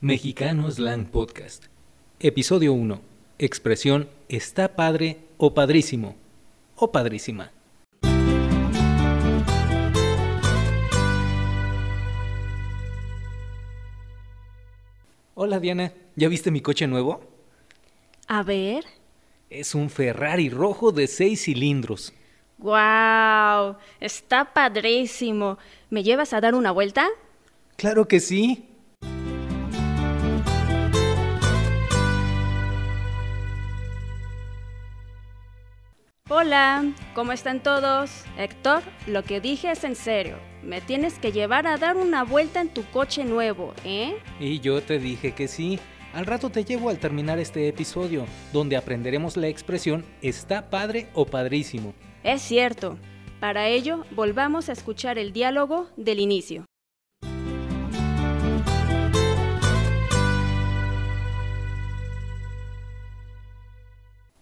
Mexicano Slang Podcast. Episodio 1. Expresión está padre o padrísimo o padrísima. Hola Diana, ¿ya viste mi coche nuevo? A ver. Es un Ferrari rojo de 6 cilindros. ¡Guau! Está padrísimo. ¿Me llevas a dar una vuelta? Claro que sí. Hola, ¿cómo están todos? Héctor, lo que dije es en serio. Me tienes que llevar a dar una vuelta en tu coche nuevo, ¿eh? Y yo te dije que sí. Al rato te llevo al terminar este episodio, donde aprenderemos la expresión está padre o padrísimo. Es cierto. Para ello, volvamos a escuchar el diálogo del inicio.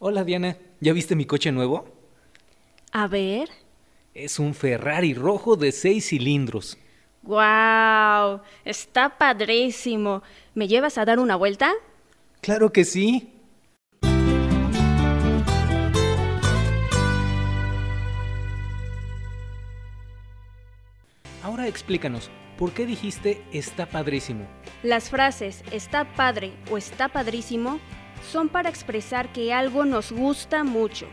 Hola Diana, ¿ya viste mi coche nuevo? A ver. Es un Ferrari rojo de 6 cilindros. ¡Guau! Está padrísimo. ¿Me llevas a dar una vuelta? Claro que sí. Ahora explícanos, ¿por qué dijiste está padrísimo? Las frases está padre o está padrísimo son para expresar que algo nos gusta mucho.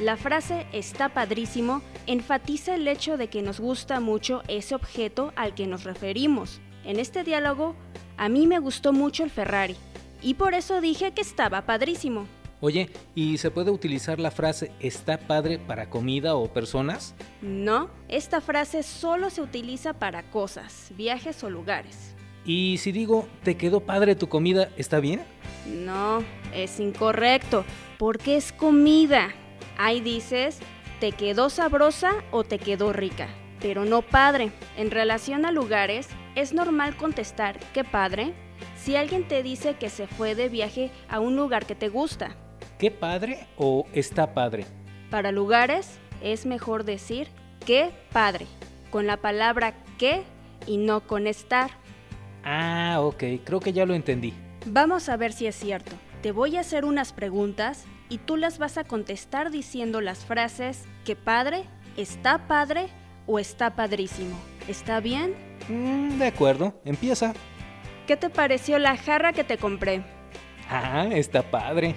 La frase está padrísimo enfatiza el hecho de que nos gusta mucho ese objeto al que nos referimos. En este diálogo, a mí me gustó mucho el Ferrari y por eso dije que estaba padrísimo. Oye, ¿y se puede utilizar la frase está padre para comida o personas? No, esta frase solo se utiliza para cosas, viajes o lugares. Y si digo te quedó padre tu comida, ¿está bien? No, es incorrecto, porque es comida. Ahí dices, te quedó sabrosa o te quedó rica, pero no padre. En relación a lugares, es normal contestar qué padre si alguien te dice que se fue de viaje a un lugar que te gusta. ¿Qué padre o está padre? Para lugares es mejor decir qué padre, con la palabra qué y no con estar. Ah, ok, creo que ya lo entendí. Vamos a ver si es cierto. Te voy a hacer unas preguntas y tú las vas a contestar diciendo las frases que padre, está padre o está padrísimo. ¿Está bien? Mm, de acuerdo, empieza. ¿Qué te pareció la jarra que te compré? Ah, está padre.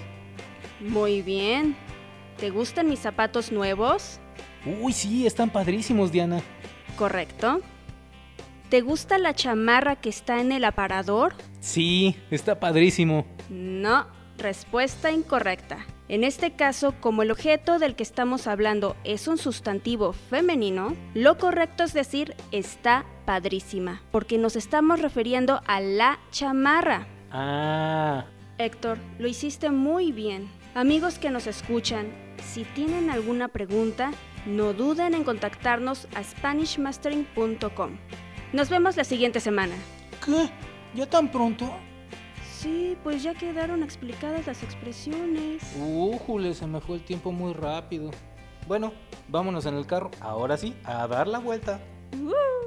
Muy bien. ¿Te gustan mis zapatos nuevos? Uy, sí, están padrísimos, Diana. Correcto. ¿Te gusta la chamarra que está en el aparador? Sí, está padrísimo. No, respuesta incorrecta. En este caso, como el objeto del que estamos hablando es un sustantivo femenino, lo correcto es decir está padrísima, porque nos estamos refiriendo a la chamarra. Ah. Héctor, lo hiciste muy bien. Amigos que nos escuchan, si tienen alguna pregunta, no duden en contactarnos a SpanishMastering.com. Nos vemos la siguiente semana. ¿Qué? ¿Ya tan pronto? Sí, pues ya quedaron explicadas las expresiones. Újule, se me fue el tiempo muy rápido. Bueno, vámonos en el carro, ahora sí, a dar la vuelta. ¡Uh!